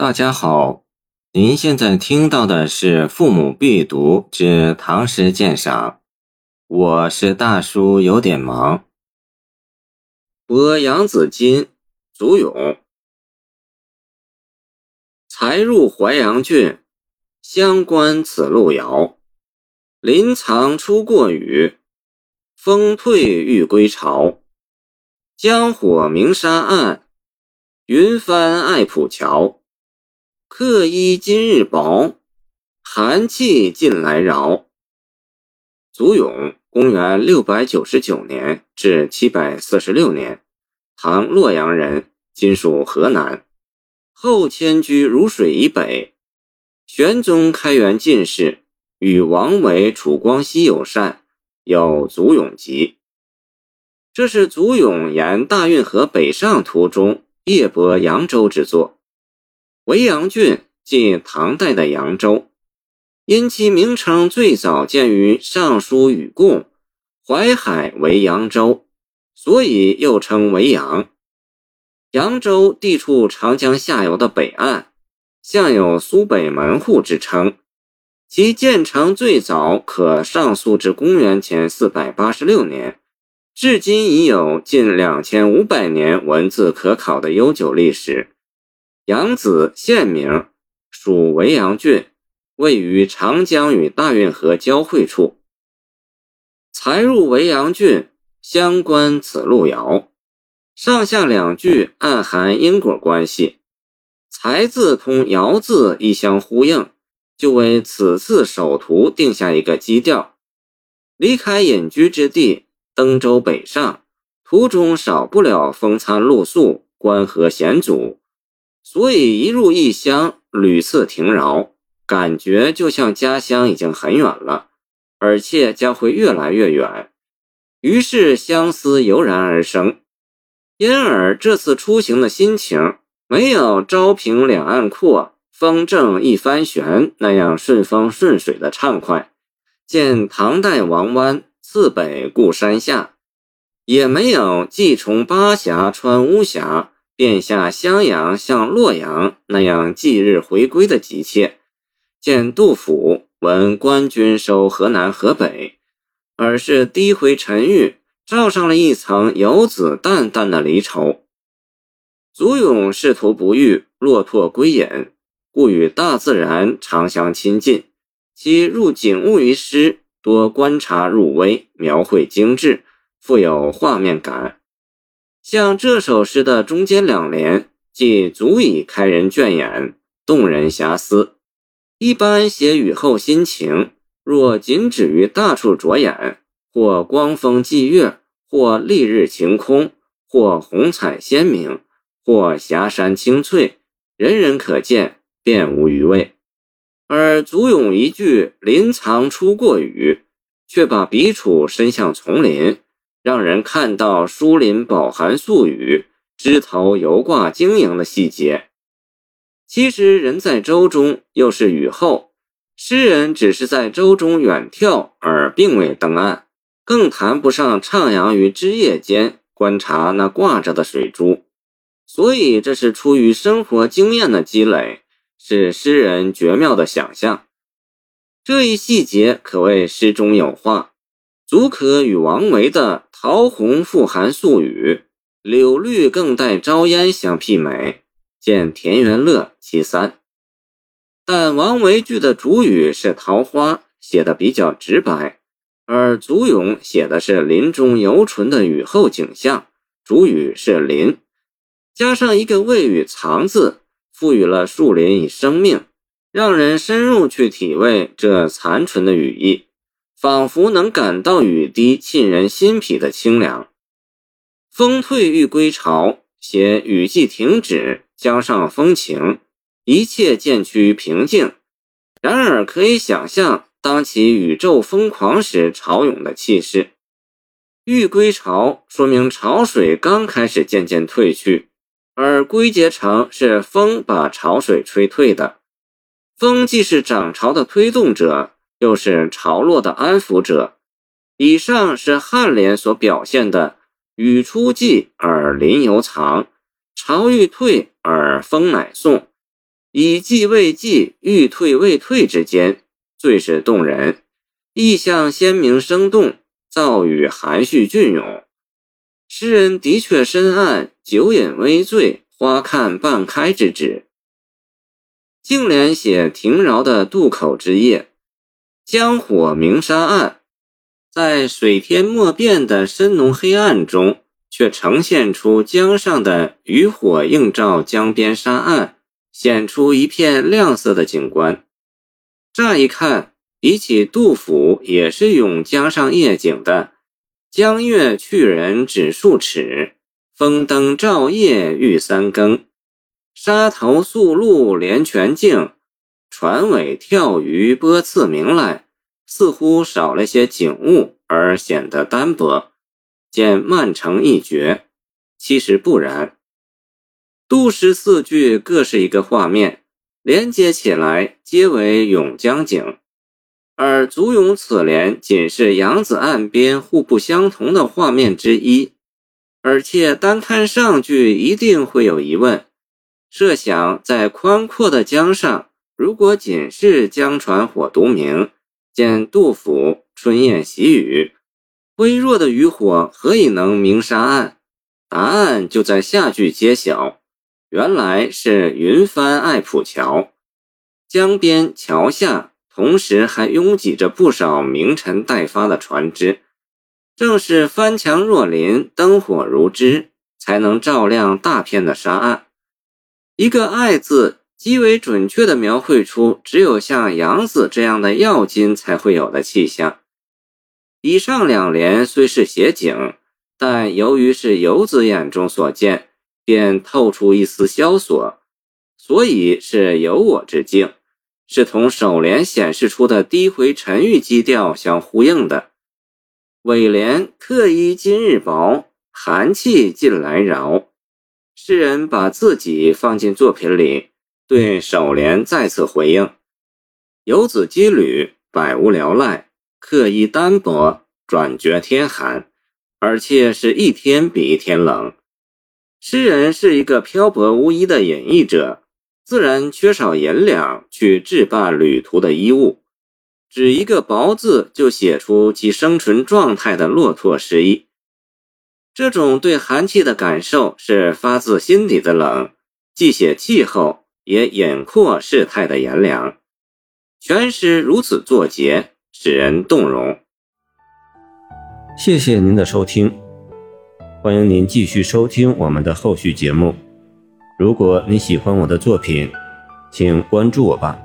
大家好，您现在听到的是《父母必读之唐诗鉴赏》，我是大叔，有点忙。播杨子金，祖咏。才入淮阳郡，乡关此路遥。林藏初过雨，风退欲归巢。江火明沙岸，云帆爱浦桥。客衣今日薄，寒气近来扰。祖咏，公元六百九十九年至七百四十六年，唐洛阳人，今属河南。后迁居汝水以北。玄宗开元进士，与王维、楚光熙友善，有《祖咏集》。这是祖咏沿大运河北上途中夜泊扬州之作。维扬郡即唐代的扬州，因其名称最早见于《尚书与贡》，淮海为扬州，所以又称维扬。扬州地处长江下游的北岸，向有苏北门户之称。其建成最早可上溯至公元前四百八十六年，至今已有近两千五百年文字可考的悠久历史。杨子县名，属维扬郡，位于长江与大运河交汇处。才入维扬郡，相关此路遥。上下两句暗含因果关系，才字同遥字一相呼应，就为此次首图定下一个基调。离开隐居之地，登舟北上，途中少不了风餐露宿、关河险阻。所以一入异乡，屡次停饶，感觉就像家乡已经很远了，而且将会越来越远。于是相思油然而生，因而这次出行的心情没有昭平两岸阔，风正一帆悬那样顺风顺水的畅快。见唐代王湾，次北固山下，也没有既从巴峡穿巫峡。便下襄阳向洛阳那样即日回归的急切，见杜甫闻官军收河南河北，而是低回沉郁，罩上了一层游子淡淡的离愁。祖咏仕途不遇，落拓归隐，故与大自然常相亲近。其入景物于诗，多观察入微，描绘精致，富有画面感。像这首诗的中间两联，即足以开人倦眼，动人遐思。一般写雨后心情，若仅止于大处着眼，或光风霁月，或丽日晴空，或虹彩鲜明，或霞山青翠，人人可见，便无余味。而祖咏一句“林藏初过雨”，却把笔触伸向丛林。让人看到疏林饱含宿雨，枝头犹挂晶莹的细节。其实人在舟中，又是雨后，诗人只是在舟中远眺，而并未登岸，更谈不上徜徉于枝叶间观察那挂着的水珠。所以，这是出于生活经验的积累，是诗人绝妙的想象。这一细节可谓诗中有画。足可与王维的“桃红富含素雨，柳绿更带朝烟”相媲美。见田园乐其三。但王维句的主语是桃花，写的比较直白；而祖咏写的是林中犹存的雨后景象，主语是林，加上一个谓语“藏”字，赋予了树林以生命，让人深入去体味这残存的语意。仿佛能感到雨滴沁人心脾的清凉。风退欲归巢，写雨季停止，江上风晴，一切渐趋于平静。然而，可以想象当其宇宙疯狂时潮涌的气势。欲归巢，说明潮水刚开始渐渐退去，而归结成是风把潮水吹退的。风既是涨潮的推动者。又是潮落的安抚者。以上是颔联所表现的“雨初霁而林犹藏，潮欲退而风乃送”。以继未继、欲退未退之间，最是动人，意象鲜明生动，造语含蓄隽永。诗人的确深谙“酒饮微醉，花看半开”之旨。净莲写亭饶的渡口之夜，江火明沙暗，在水天莫辨的深浓黑暗中，却呈现出江上的渔火映照江边沙岸。显出一片亮色的景观。乍一看，比起杜甫也是咏江上夜景的“江月去人只数尺，风灯照夜欲三更。沙头宿路连泉静，船尾跳鱼波次明”来，似乎少了些景物，而显得单薄，见慢成一绝。其实不然。杜诗四句各是一个画面，连接起来皆为咏江景，而足咏此联仅是扬子岸边互不相同的画面之一。而且单看上句，一定会有疑问：设想在宽阔的江上，如果仅是江船火独明，见杜甫“春雁喜雨”，微弱的渔火何以能明沙岸？答案就在下句揭晓。原来是云帆爱浦桥，江边桥下同时还拥挤着不少明晨待发的船只，正是帆墙若林，灯火如织，才能照亮大片的沙岸。一个“爱”字，极为准确地描绘出只有像杨子这样的要金才会有的气象。以上两联虽是写景，但由于是游子眼中所见。便透出一丝萧索，所以是有我之境，是同首联显示出的低回沉郁基调相呼应的。尾联“客衣今日薄，寒气近来饶”，诗人把自己放进作品里，对首联再次回应：“游子羁旅，百无聊赖，客衣单薄，转觉天寒，而且是一天比一天冷。”诗人是一个漂泊无依的隐逸者，自然缺少银两去置办旅途的衣物，只一个“薄”字就写出其生存状态的落拓诗意。这种对寒气的感受是发自心底的冷，既写气候，也隐括事态的炎凉。全诗如此作结，使人动容。谢谢您的收听。欢迎您继续收听我们的后续节目。如果你喜欢我的作品，请关注我吧。